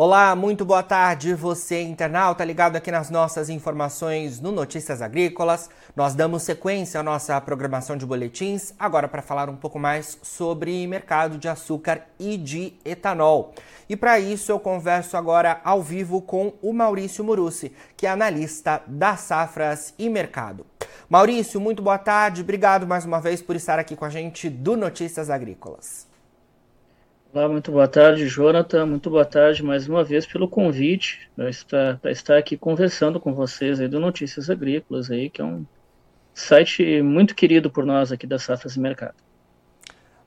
Olá, muito boa tarde, você internauta ligado aqui nas nossas informações no Notícias Agrícolas. Nós damos sequência à nossa programação de boletins, agora para falar um pouco mais sobre mercado de açúcar e de etanol. E para isso eu converso agora ao vivo com o Maurício Murucci, que é analista das safras e mercado. Maurício, muito boa tarde, obrigado mais uma vez por estar aqui com a gente do Notícias Agrícolas. Olá, muito boa tarde, Jonathan. Muito boa tarde mais uma vez pelo convite para estar, estar aqui conversando com vocês aí do Notícias Agrícolas, aí, que é um site muito querido por nós aqui da Safras e Mercado.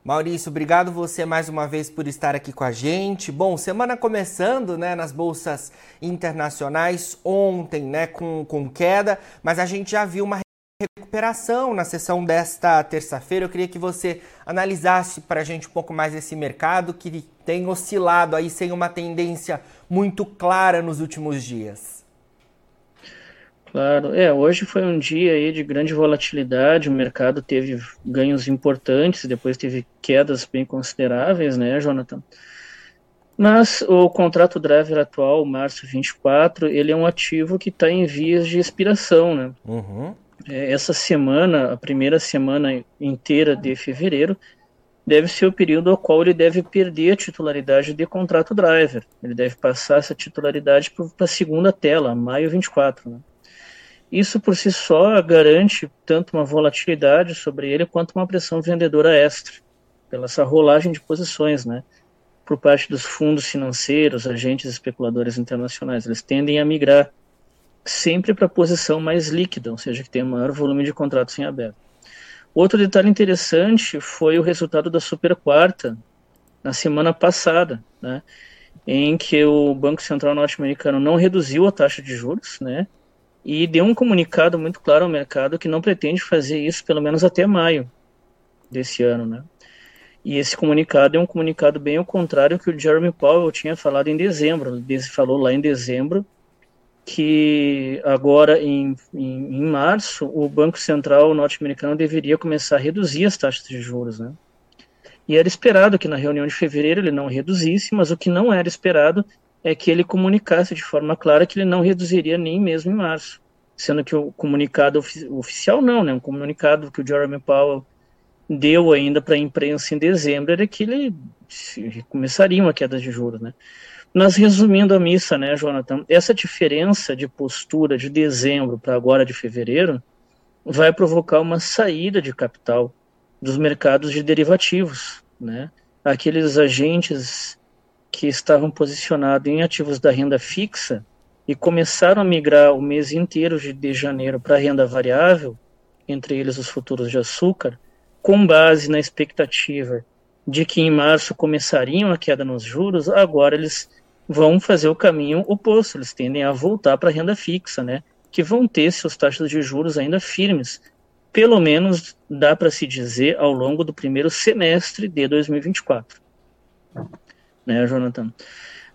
Maurício, obrigado você mais uma vez por estar aqui com a gente. Bom, semana começando, né, nas bolsas internacionais ontem, né, com, com queda, mas a gente já viu uma recuperação na sessão desta terça-feira. Eu queria que você analisasse para a gente um pouco mais esse mercado que tem oscilado aí sem uma tendência muito clara nos últimos dias. Claro, é, hoje foi um dia aí de grande volatilidade, o mercado teve ganhos importantes, depois teve quedas bem consideráveis, né, Jonathan? Mas o contrato driver atual, março 24, ele é um ativo que está em vias de expiração, né? Uhum. É, essa semana, a primeira semana inteira de fevereiro, deve ser o período ao qual ele deve perder a titularidade de contrato driver. Ele deve passar essa titularidade para a segunda tela, maio 24. Né? Isso por si só garante tanto uma volatilidade sobre ele quanto uma pressão vendedora extra, pela essa rolagem de posições, né? Por parte dos fundos financeiros, agentes especuladores internacionais. Eles tendem a migrar sempre para a posição mais líquida, ou seja, que tem maior volume de contratos em aberto. Outro detalhe interessante foi o resultado da super quarta na semana passada, né, em que o Banco Central norte-americano não reduziu a taxa de juros, né, e deu um comunicado muito claro ao mercado que não pretende fazer isso pelo menos até maio desse ano, né. E esse comunicado é um comunicado bem ao contrário que o Jeremy Powell tinha falado em dezembro. Ele falou lá em dezembro que agora em, em, em março o Banco Central norte-americano deveria começar a reduzir as taxas de juros, né? E era esperado que na reunião de fevereiro ele não reduzisse, mas o que não era esperado é que ele comunicasse de forma clara que ele não reduziria nem mesmo em março, sendo que o comunicado ofi oficial não, né? Um comunicado que o Jeremy Powell deu ainda para a imprensa em dezembro era que ele começaria uma queda de juros, né? Nós resumindo a missa, né, Jonathan? Essa diferença de postura de dezembro para agora de fevereiro vai provocar uma saída de capital dos mercados de derivativos, né? Aqueles agentes que estavam posicionados em ativos da renda fixa e começaram a migrar o mês inteiro de, de janeiro para renda variável, entre eles os futuros de açúcar, com base na expectativa de que em março começariam a queda nos juros, agora eles vão fazer o caminho oposto, eles tendem a voltar para a renda fixa, né? Que vão ter suas taxas de juros ainda firmes, pelo menos dá para se dizer ao longo do primeiro semestre de 2024. Né, Jonathan?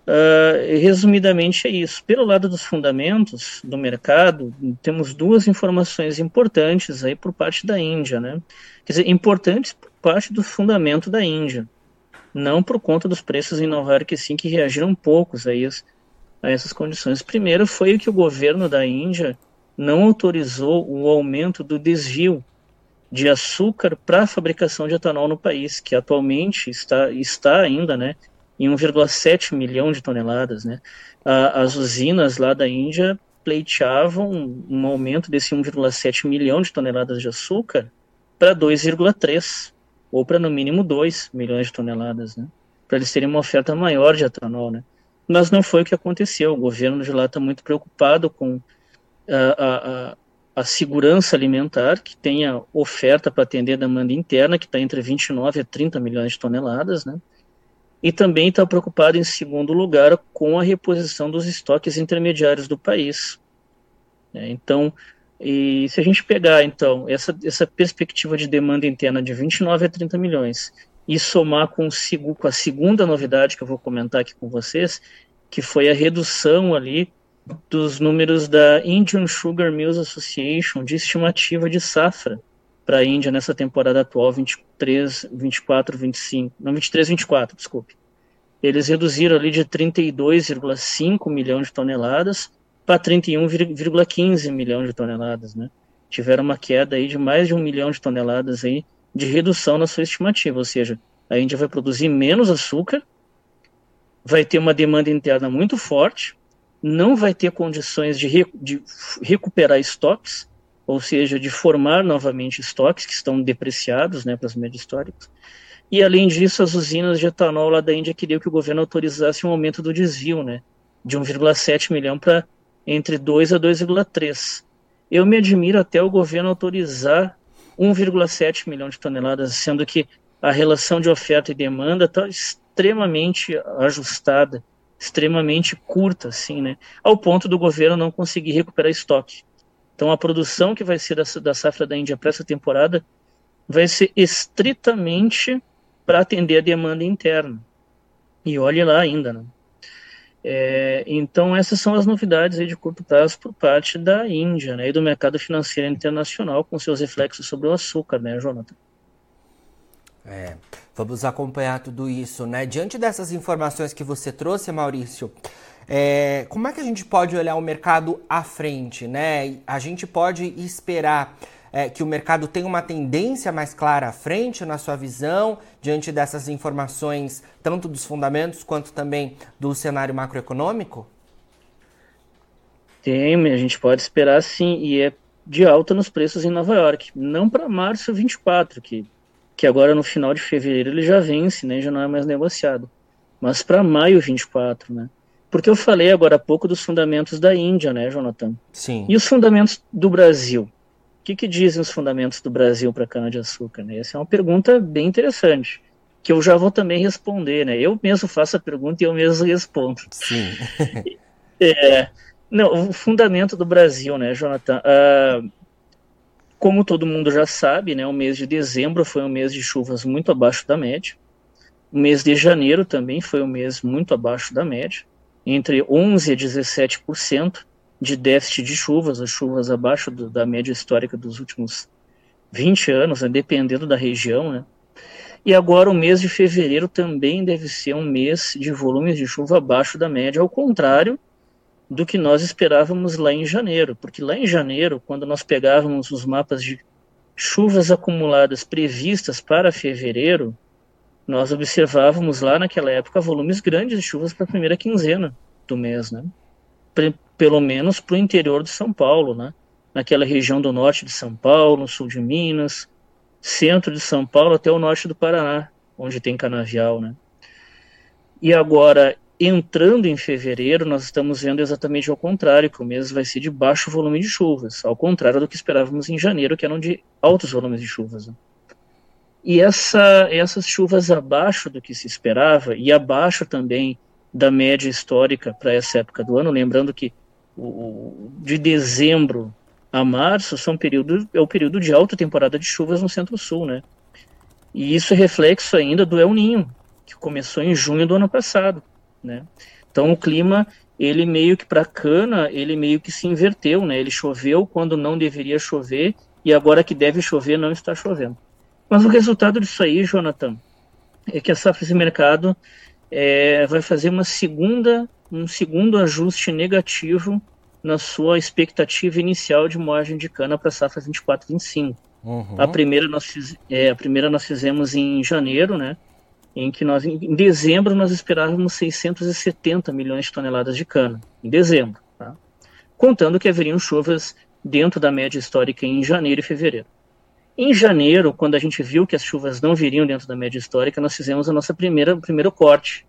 Uh, resumidamente é isso. Pelo lado dos fundamentos do mercado, temos duas informações importantes aí por parte da Índia, né? Quer dizer, importantes por parte do fundamento da Índia não por conta dos preços em Nova York, sim, que reagiram poucos a, isso, a essas condições. Primeiro foi que o governo da Índia não autorizou o aumento do desvio de açúcar para a fabricação de etanol no país, que atualmente está, está ainda né, em 1,7 milhão de toneladas. Né. As usinas lá da Índia pleiteavam um aumento desse 1,7 milhão de toneladas de açúcar para 2,3 ou para no mínimo 2 milhões de toneladas, né? Para eles terem uma oferta maior de etanol, né? Mas não foi o que aconteceu. O governo de lá está muito preocupado com a, a, a, segurança alimentar, que tenha oferta para atender a demanda interna, que está entre 29 a 30 milhões de toneladas, né? E também está preocupado, em segundo lugar, com a reposição dos estoques intermediários do país. Né? Então, e se a gente pegar, então, essa, essa perspectiva de demanda interna de 29 a 30 milhões e somar com, com a segunda novidade que eu vou comentar aqui com vocês, que foi a redução ali dos números da Indian Sugar Mills Association de estimativa de safra para a Índia nessa temporada atual 23, 24, 25, não 23, 24, desculpe. eles reduziram ali de 32,5 milhões de toneladas para 31,15 milhões de toneladas, né? Tiveram uma queda aí de mais de um milhão de toneladas aí de redução na sua estimativa, ou seja, a Índia vai produzir menos açúcar, vai ter uma demanda interna muito forte, não vai ter condições de, de recuperar estoques, ou seja, de formar novamente estoques que estão depreciados né, para as médias históricas. E, além disso, as usinas de etanol lá da Índia queriam que o governo autorizasse um aumento do desvio, né, de 1,7 milhão para entre 2 a 2,3. Eu me admiro até o governo autorizar 1,7 milhão de toneladas, sendo que a relação de oferta e demanda está extremamente ajustada, extremamente curta, assim, né? Ao ponto do governo não conseguir recuperar estoque. Então, a produção que vai ser da, da safra da Índia para essa temporada vai ser estritamente para atender a demanda interna. E olhe lá ainda, né? É, então, essas são as novidades de curto prazo por parte da Índia né, e do mercado financeiro internacional, com seus reflexos sobre o açúcar, né, Jonathan? É, vamos acompanhar tudo isso, né? Diante dessas informações que você trouxe, Maurício, é, como é que a gente pode olhar o mercado à frente, né? A gente pode esperar é, que o mercado tenha uma tendência mais clara à frente na sua visão, diante dessas informações, tanto dos fundamentos quanto também do cenário macroeconômico? Tem, a gente pode esperar sim, e é de alta nos preços em Nova York. Não para março 24, que que agora no final de fevereiro ele já vence, né, já não é mais negociado, mas para maio 24, né? Porque eu falei agora há pouco dos fundamentos da Índia, né, Jonathan? Sim. E os fundamentos do Brasil? O que, que dizem os fundamentos do Brasil para cana-de-açúcar? Né? Essa é uma pergunta bem interessante, que eu já vou também responder, né? Eu mesmo faço a pergunta e eu mesmo respondo. Sim. é, não, o fundamento do Brasil, né, Jonathan? Uh, como todo mundo já sabe, né, o mês de dezembro foi um mês de chuvas muito abaixo da média. O mês de janeiro também foi um mês muito abaixo da média, entre 11 a 17% de déficit de chuvas, as chuvas abaixo do, da média histórica dos últimos 20 anos, né, dependendo da região, né? E agora o mês de fevereiro também deve ser um mês de volumes de chuva abaixo da média, ao contrário do que nós esperávamos lá em janeiro, porque lá em janeiro, quando nós pegávamos os mapas de chuvas acumuladas previstas para fevereiro, nós observávamos lá naquela época volumes grandes de chuvas para a primeira quinzena do mês, né? Pelo menos para o interior de São Paulo, né? Naquela região do norte de São Paulo, sul de Minas, centro de São Paulo até o norte do Paraná, onde tem canavial, né? E agora entrando em fevereiro, nós estamos vendo exatamente ao contrário, que o mês vai ser de baixo volume de chuvas, ao contrário do que esperávamos em janeiro, que eram de altos volumes de chuvas. Né? E essa, essas chuvas abaixo do que se esperava, e abaixo também da média histórica para essa época do ano, lembrando que o, de dezembro a março são período, é o período de alta temporada de chuvas no centro-sul, né? E isso é reflexo ainda do El Ninho, que começou em junho do ano passado né? Então o clima, ele meio que para cana, ele meio que se inverteu, né? Ele choveu quando não deveria chover e agora que deve chover não está chovendo. Mas o resultado disso aí, Jonathan, é que a safra de mercado é, vai fazer uma segunda, um segundo ajuste negativo na sua expectativa inicial de margem de cana para a safra 24-25. Uhum. A primeira nós fiz, é, a primeira nós fizemos em janeiro, né? em que nós, em dezembro, nós esperávamos 670 milhões de toneladas de cana, em dezembro, tá? contando que haveriam chuvas dentro da média histórica em janeiro e fevereiro. Em janeiro, quando a gente viu que as chuvas não viriam dentro da média histórica, nós fizemos a nossa primeira, primeiro corte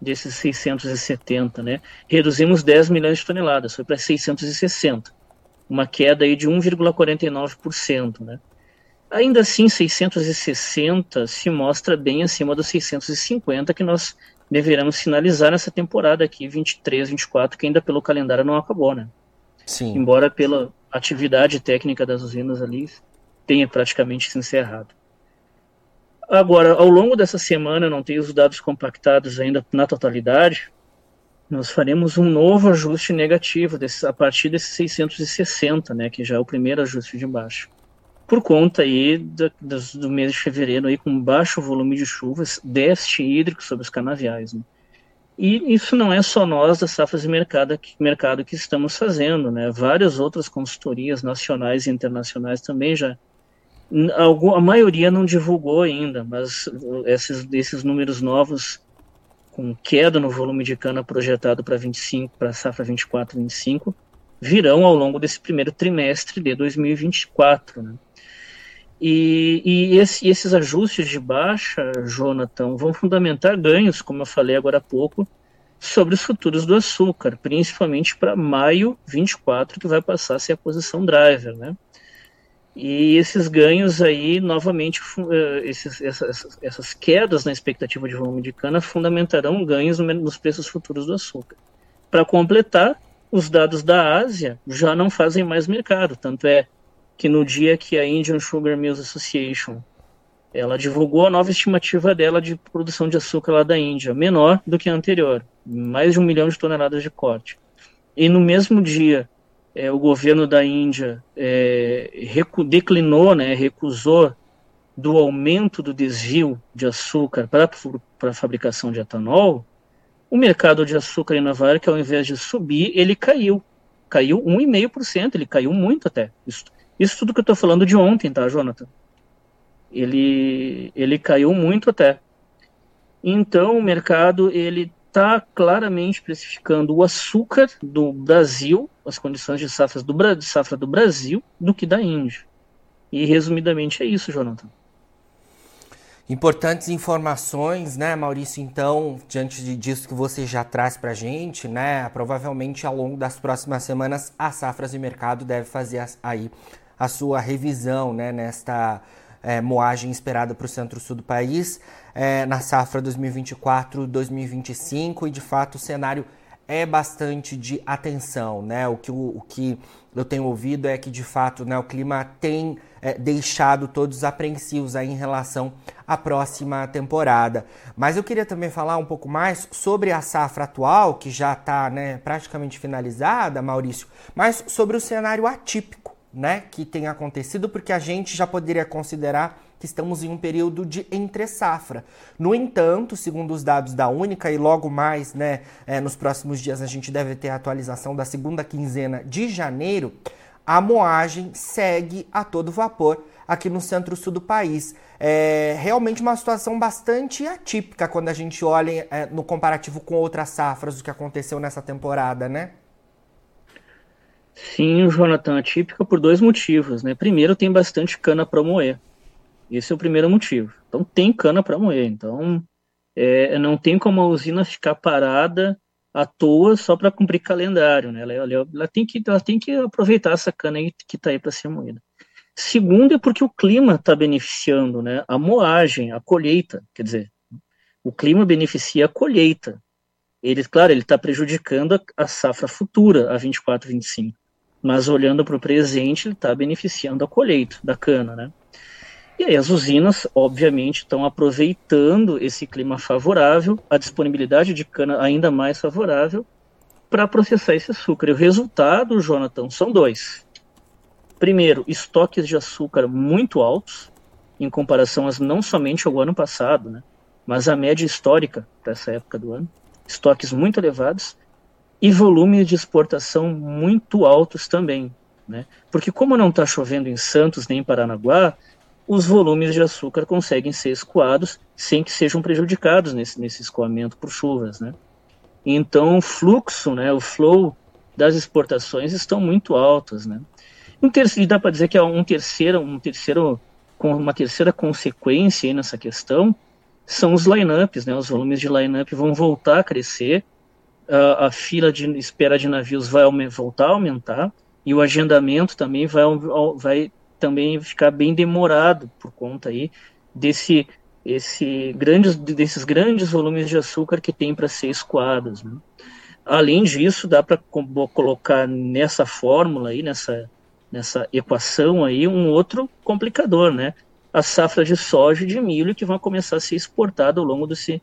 desses 670, né? Reduzimos 10 milhões de toneladas, foi para 660, uma queda aí de 1,49%, né? Ainda assim, 660 se mostra bem acima dos 650 que nós deveremos finalizar nessa temporada aqui, 23, 24, que ainda pelo calendário não acabou, né? Sim. Embora pela atividade técnica das usinas ali tenha praticamente se encerrado. Agora, ao longo dessa semana, não tenho os dados compactados ainda na totalidade, nós faremos um novo ajuste negativo desse, a partir desses 660, né, que já é o primeiro ajuste de baixo por conta aí do, do, mês de fevereiro aí com baixo volume de chuvas, déficit hídrico sobre os canaviais. Né? E isso não é só nós das safras de mercado que, mercado que estamos fazendo, né? Várias outras consultorias nacionais e internacionais também já. A maioria não divulgou ainda, mas esses, esses números novos, com queda no volume de cana projetado para 25, para safra 24-25, virão ao longo desse primeiro trimestre de 2024, né? E, e esse, esses ajustes de baixa, Jonathan, vão fundamentar ganhos, como eu falei agora há pouco, sobre os futuros do açúcar, principalmente para maio 24, que vai passar a ser a posição driver, né? E esses ganhos aí, novamente, eh, esses, essas, essas quedas na expectativa de volume de cana fundamentarão ganhos nos preços futuros do açúcar. Para completar, os dados da Ásia já não fazem mais mercado, tanto é que no dia que a Indian Sugar Mills Association ela divulgou a nova estimativa dela de produção de açúcar lá da Índia, menor do que a anterior, mais de um milhão de toneladas de corte. E no mesmo dia, é, o governo da Índia é, declinou, né, recusou do aumento do desvio de açúcar para a fabricação de etanol, o mercado de açúcar em Nova York, ao invés de subir, ele caiu. Caiu 1,5%, ele caiu muito até. Isso, isso tudo que eu estou falando de ontem, tá, Jonathan? Ele, ele caiu muito até. Então, o mercado ele está claramente precificando o açúcar do Brasil, as condições de, do, de safra do Brasil, do que da Índia. E, resumidamente, é isso, Jonathan. Importantes informações, né, Maurício? Então, diante disso que você já traz para a gente, né, provavelmente ao longo das próximas semanas a Safras e Mercado deve fazer aí a sua revisão né, nesta é, moagem esperada para o centro-sul do país é, na safra 2024-2025 e de fato o cenário é bastante de atenção, né? O que, o, o que eu tenho ouvido é que de fato né, o clima tem é, deixado todos apreensivos aí em relação à próxima temporada. Mas eu queria também falar um pouco mais sobre a safra atual, que já está né, praticamente finalizada, Maurício, mas sobre o cenário atípico né, que tem acontecido, porque a gente já poderia considerar que estamos em um período de entre safra. No entanto, segundo os dados da Única, e logo mais, né, é, nos próximos dias a gente deve ter a atualização da segunda quinzena de janeiro, a moagem segue a todo vapor aqui no centro-sul do país. É realmente uma situação bastante atípica quando a gente olha é, no comparativo com outras safras do que aconteceu nessa temporada, né? Sim, Jonathan, atípica por dois motivos, né? Primeiro, tem bastante cana para moer. Esse é o primeiro motivo. Então, tem cana para moer. Então, é, não tem como a usina ficar parada à toa só para cumprir calendário, né? Ela, ela, ela, tem que, ela tem que aproveitar essa cana aí que está aí para ser moída. Segundo, é porque o clima está beneficiando, né? A moagem, a colheita, quer dizer, o clima beneficia a colheita. Ele, claro, ele está prejudicando a, a safra futura, a 24, 25 mas olhando para o presente, ele está beneficiando a colheita da cana, né? E aí as usinas, obviamente, estão aproveitando esse clima favorável, a disponibilidade de cana ainda mais favorável, para processar esse açúcar. E o resultado, Jonathan, são dois. Primeiro, estoques de açúcar muito altos, em comparação as, não somente ao ano passado, né, mas a média histórica para essa época do ano. Estoques muito elevados e volumes de exportação muito altos também. Né? Porque como não está chovendo em Santos nem em Paranaguá, os volumes de açúcar conseguem ser escoados sem que sejam prejudicados nesse, nesse escoamento por chuvas. Né? Então o fluxo, né, o flow das exportações estão muito altas. Né? Um terceiro, dá para dizer que é um terceiro, um terceiro, uma terceira consequência nessa questão são os lineups, né? Os volumes de lineup vão voltar a crescer a, a fila de espera de navios vai voltar a aumentar e o agendamento também vai, vai também ficar bem demorado por conta aí desse esse grandes, desses grandes volumes de açúcar que tem para ser escoados. Né? Além disso, dá para colocar nessa fórmula aí, nessa, nessa equação aí, um outro complicador, né? A safra de soja e de milho que vão começar a ser exportada ao longo desse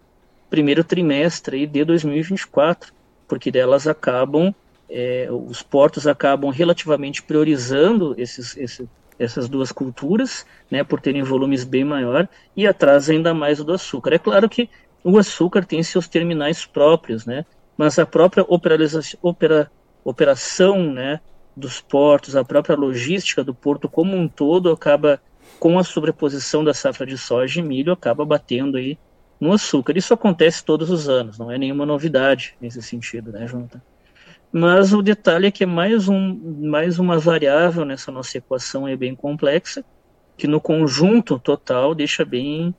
primeiro trimestre de 2024, porque delas acabam, é, os portos acabam relativamente priorizando esses, esse, essas duas culturas, né, por terem volumes bem maior, e atrás ainda mais o do açúcar. É claro que o açúcar tem seus terminais próprios, né? Mas a própria opera, operação, né, dos portos, a própria logística do porto como um todo acaba com a sobreposição da safra de soja e milho acaba batendo aí no açúcar. Isso acontece todos os anos, não é nenhuma novidade nesse sentido, né, Jonathan? Mas o detalhe é que é mais, um, mais uma variável nessa nossa equação é bem complexa, que no conjunto total deixa bem,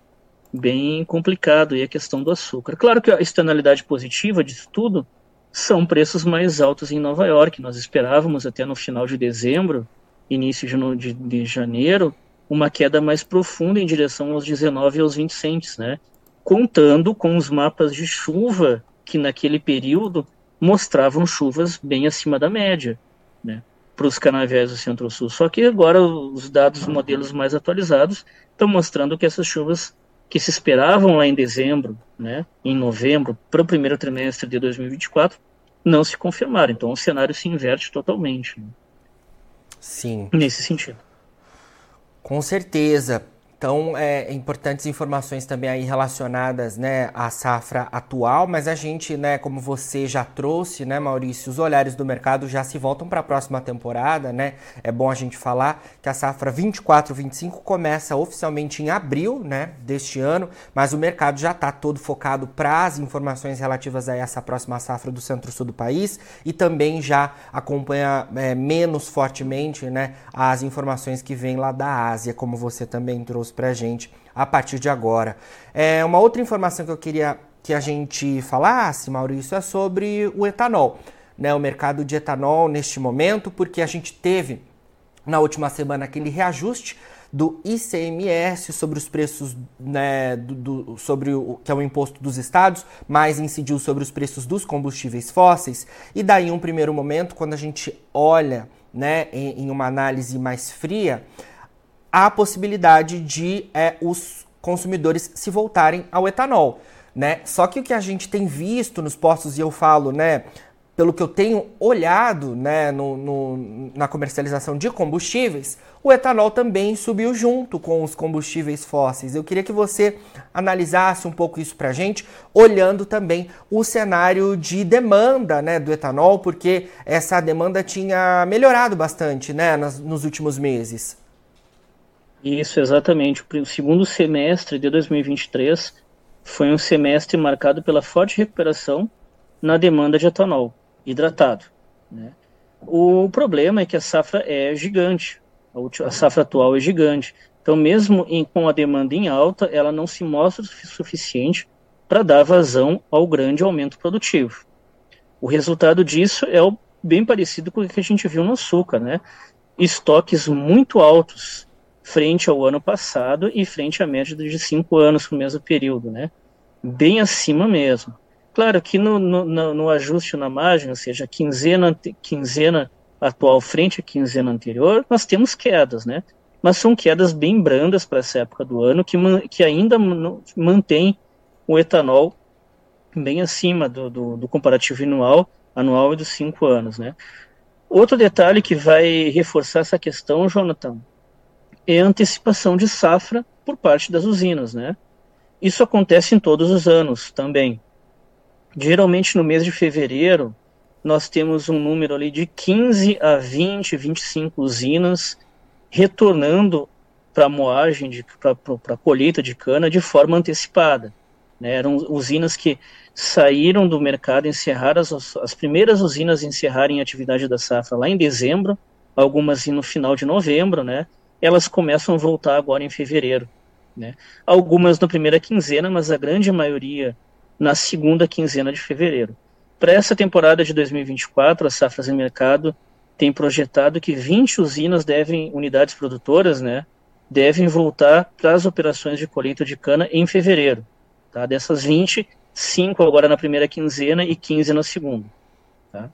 bem complicado aí a questão do açúcar. Claro que a externalidade positiva disso tudo são preços mais altos em Nova York. Nós esperávamos até no final de dezembro, início de, de, de janeiro, uma queda mais profunda em direção aos 19 e aos 20 centes, né? Contando com os mapas de chuva que naquele período mostravam chuvas bem acima da média, né, para os canaviais do Centro-Sul. Só que agora os dados, modelos mais atualizados, estão mostrando que essas chuvas que se esperavam lá em dezembro, né, em novembro, para o primeiro trimestre de 2024, não se confirmaram. Então o cenário se inverte totalmente. Né? Sim. Nesse sentido. Com certeza. Então, é, importantes informações também aí relacionadas, né, à safra atual, mas a gente, né, como você já trouxe, né, Maurício, os olhares do mercado já se voltam para a próxima temporada, né? É bom a gente falar que a safra 24/25 começa oficialmente em abril, né, deste ano, mas o mercado já está todo focado para as informações relativas a essa próxima safra do centro-sul do país e também já acompanha é, menos fortemente, né, as informações que vêm lá da Ásia, como você também trouxe para a gente a partir de agora. É, uma outra informação que eu queria que a gente falasse, Maurício, é sobre o etanol. Né, o mercado de etanol neste momento, porque a gente teve na última semana aquele reajuste do ICMS sobre os preços, né, do, do, sobre o que é o imposto dos estados, mas incidiu sobre os preços dos combustíveis fósseis. E daí, um primeiro momento, quando a gente olha né, em, em uma análise mais fria, há a possibilidade de é, os consumidores se voltarem ao etanol. Né? Só que o que a gente tem visto nos postos, e eu falo, né, pelo que eu tenho olhado né, no, no, na comercialização de combustíveis, o etanol também subiu junto com os combustíveis fósseis. Eu queria que você analisasse um pouco isso para a gente, olhando também o cenário de demanda né, do etanol, porque essa demanda tinha melhorado bastante né, nas, nos últimos meses. Isso, exatamente. O segundo semestre de 2023 foi um semestre marcado pela forte recuperação na demanda de etanol hidratado. Né? O problema é que a safra é gigante, a safra atual é gigante. Então, mesmo em, com a demanda em alta, ela não se mostra suficiente para dar vazão ao grande aumento produtivo. O resultado disso é bem parecido com o que a gente viu no açúcar, né? Estoques muito altos frente ao ano passado e frente à média de cinco anos no mesmo período, né? Bem acima mesmo. Claro que no, no, no ajuste na margem, ou seja, quinzena, quinzena atual frente à quinzena anterior, nós temos quedas, né? Mas são quedas bem brandas para essa época do ano, que, que ainda mantém o etanol bem acima do, do, do comparativo anual, anual e dos cinco anos, né? Outro detalhe que vai reforçar essa questão, Jonathan, é antecipação de safra por parte das usinas, né? Isso acontece em todos os anos também. Geralmente no mês de fevereiro, nós temos um número ali de 15 a 20, 25 usinas retornando para a moagem, para a colheita de cana de forma antecipada. Né? Eram usinas que saíram do mercado, encerraram as, as primeiras usinas encerrarem a atividade da safra lá em dezembro, algumas no final de novembro, né? Elas começam a voltar agora em fevereiro. Né? Algumas na primeira quinzena, mas a grande maioria na segunda quinzena de fevereiro. Para essa temporada de 2024, as safras em mercado tem projetado que 20 usinas devem, unidades produtoras, né, devem voltar para as operações de colheita de cana em fevereiro. Tá? Dessas 20, 5 agora na primeira quinzena e 15 na segunda. Tá?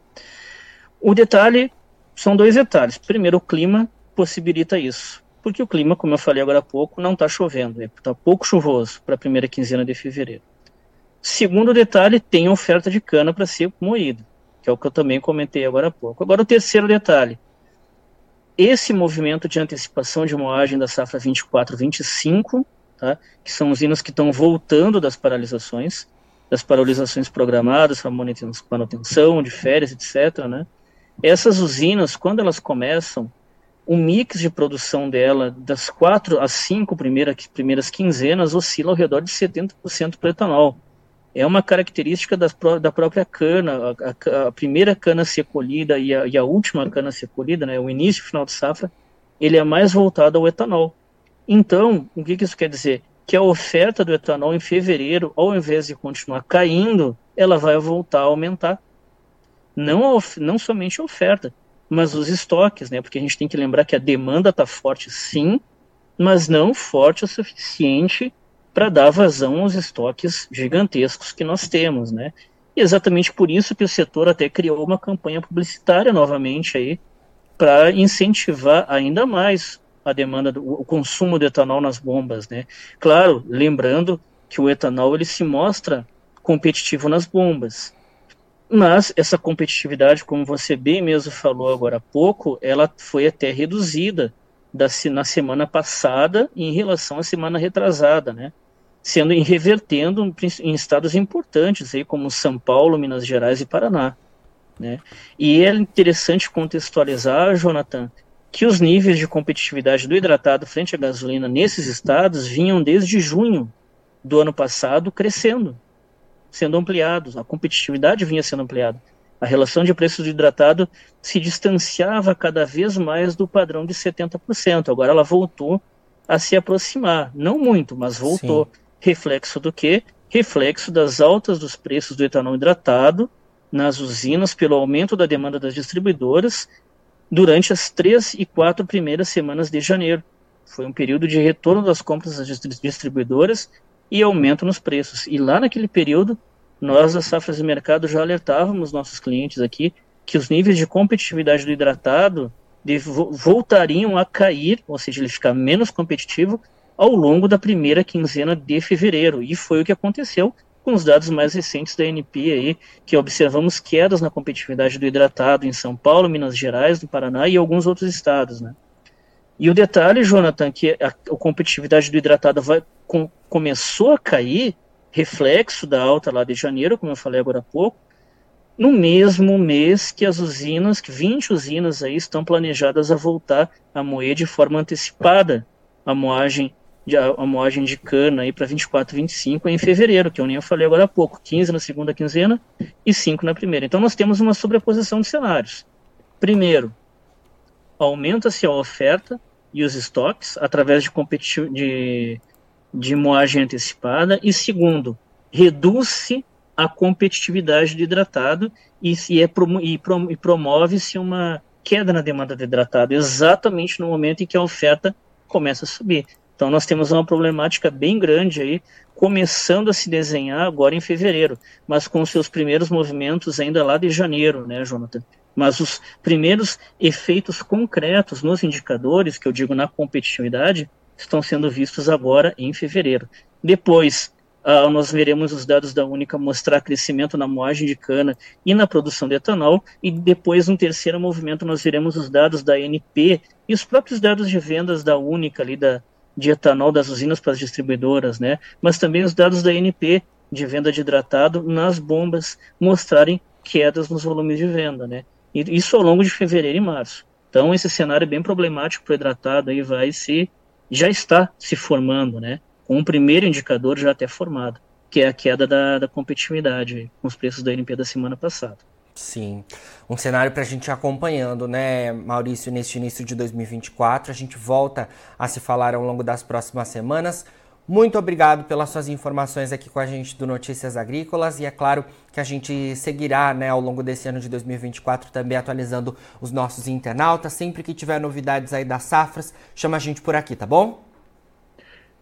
O detalhe são dois detalhes. Primeiro, o clima possibilita isso. Porque o clima, como eu falei agora há pouco, não está chovendo, está pouco chuvoso para a primeira quinzena de fevereiro. Segundo detalhe, tem oferta de cana para ser moído, que é o que eu também comentei agora há pouco. Agora, o terceiro detalhe. Esse movimento de antecipação de moagem da safra 24-25 tá? que são usinas que estão voltando das paralisações, das paralisações programadas para manutenção, de férias, etc. Né? Essas usinas, quando elas começam, o mix de produção dela, das quatro às cinco primeiras, primeiras quinzenas, oscila ao redor de 70% para etanol. É uma característica das, da própria cana, a, a, a, primeira cana a ser colhida e a, e a última cana a ser colhida, né, o início e final de safra, ele é mais voltado ao etanol. Então, o que, que isso quer dizer? Que a oferta do etanol em fevereiro, ao invés de continuar caindo, ela vai voltar a aumentar. Não, não somente a oferta, mas os estoques, né? Porque a gente tem que lembrar que a demanda está forte, sim, mas não forte o suficiente para dar vazão aos estoques gigantescos que nós temos, né? E exatamente por isso que o setor até criou uma campanha publicitária novamente aí para incentivar ainda mais a demanda do o consumo de etanol nas bombas, né? Claro, lembrando que o etanol ele se mostra competitivo nas bombas. Mas essa competitividade, como você bem mesmo falou agora há pouco, ela foi até reduzida da, na semana passada em relação à semana retrasada, né? Sendo revertendo em estados importantes, aí, como São Paulo, Minas Gerais e Paraná. Né? E é interessante contextualizar, Jonathan, que os níveis de competitividade do hidratado frente à gasolina nesses estados vinham desde junho do ano passado crescendo sendo ampliados, a competitividade vinha sendo ampliada. A relação de preços do hidratado se distanciava cada vez mais do padrão de 70%. Agora ela voltou a se aproximar, não muito, mas voltou. Sim. Reflexo do que? Reflexo das altas dos preços do etanol hidratado nas usinas pelo aumento da demanda das distribuidoras durante as três e quatro primeiras semanas de janeiro. Foi um período de retorno das compras das distribuidoras e aumento nos preços. E lá naquele período, nós das safras de mercado já alertávamos nossos clientes aqui que os níveis de competitividade do hidratado voltariam a cair, ou seja, ele ficar menos competitivo ao longo da primeira quinzena de fevereiro. E foi o que aconteceu com os dados mais recentes da NP aí, que observamos quedas na competitividade do hidratado em São Paulo, Minas Gerais, no Paraná e alguns outros estados, né? E o detalhe, Jonathan, que a, a competitividade do hidratado vai, com, começou a cair, reflexo da alta lá de janeiro, como eu falei agora há pouco, no mesmo mês que as usinas, que 20 usinas aí estão planejadas a voltar a moer de forma antecipada a moagem de, a moagem de cana aí para 24, 25 em fevereiro, que eu nem falei agora há pouco, 15 na segunda quinzena e 5 na primeira. Então nós temos uma sobreposição de cenários. Primeiro, aumenta-se a oferta e os estoques através de, de, de moagem antecipada e segundo, reduz-se a competitividade do hidratado e, e, é, e, e promove-se uma queda na demanda de hidratado exatamente no momento em que a oferta começa a subir. Então nós temos uma problemática bem grande aí, começando a se desenhar agora em fevereiro, mas com seus primeiros movimentos ainda lá de janeiro, né, Jonathan? Mas os primeiros efeitos concretos nos indicadores, que eu digo na competitividade, estão sendo vistos agora em fevereiro. Depois, uh, nós veremos os dados da Única mostrar crescimento na moagem de cana e na produção de etanol, e depois, no terceiro movimento, nós veremos os dados da NP e os próprios dados de vendas da Única, ali da, de etanol das usinas para as distribuidoras, né? mas também os dados da NP de venda de hidratado nas bombas mostrarem quedas nos volumes de venda, né? E isso ao longo de fevereiro e março. Então esse cenário é bem problemático para o hidratado aí vai se já está se formando, né? Com um primeiro indicador já até formado, que é a queda da, da competitividade com os preços da NP da semana passada. Sim, um cenário para a gente acompanhando, né, Maurício, neste início de 2024. A gente volta a se falar ao longo das próximas semanas. Muito obrigado pelas suas informações aqui com a gente do Notícias Agrícolas e é claro que a gente seguirá né, ao longo desse ano de 2024 também atualizando os nossos internautas. Sempre que tiver novidades aí das safras, chama a gente por aqui, tá bom?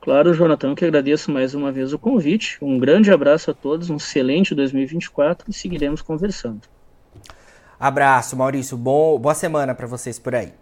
Claro, Jonathan, que agradeço mais uma vez o convite. Um grande abraço a todos, um excelente 2024 e seguiremos conversando. Abraço, Maurício. Bom, boa semana para vocês por aí.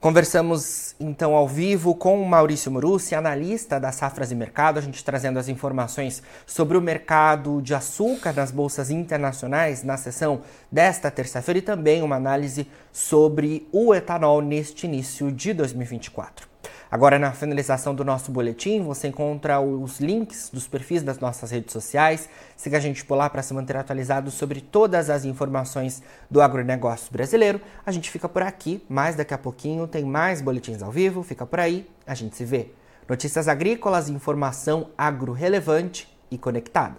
Conversamos então ao vivo com o Maurício Murussi, analista da Safras e Mercado, a gente trazendo as informações sobre o mercado de açúcar nas bolsas internacionais na sessão desta terça-feira e também uma análise sobre o etanol neste início de 2024. Agora, na finalização do nosso boletim, você encontra os links dos perfis das nossas redes sociais. Siga a gente por lá para se manter atualizado sobre todas as informações do agronegócio brasileiro. A gente fica por aqui, mas daqui a pouquinho tem mais boletins ao vivo. Fica por aí, a gente se vê. Notícias agrícolas, informação agro relevante e conectada.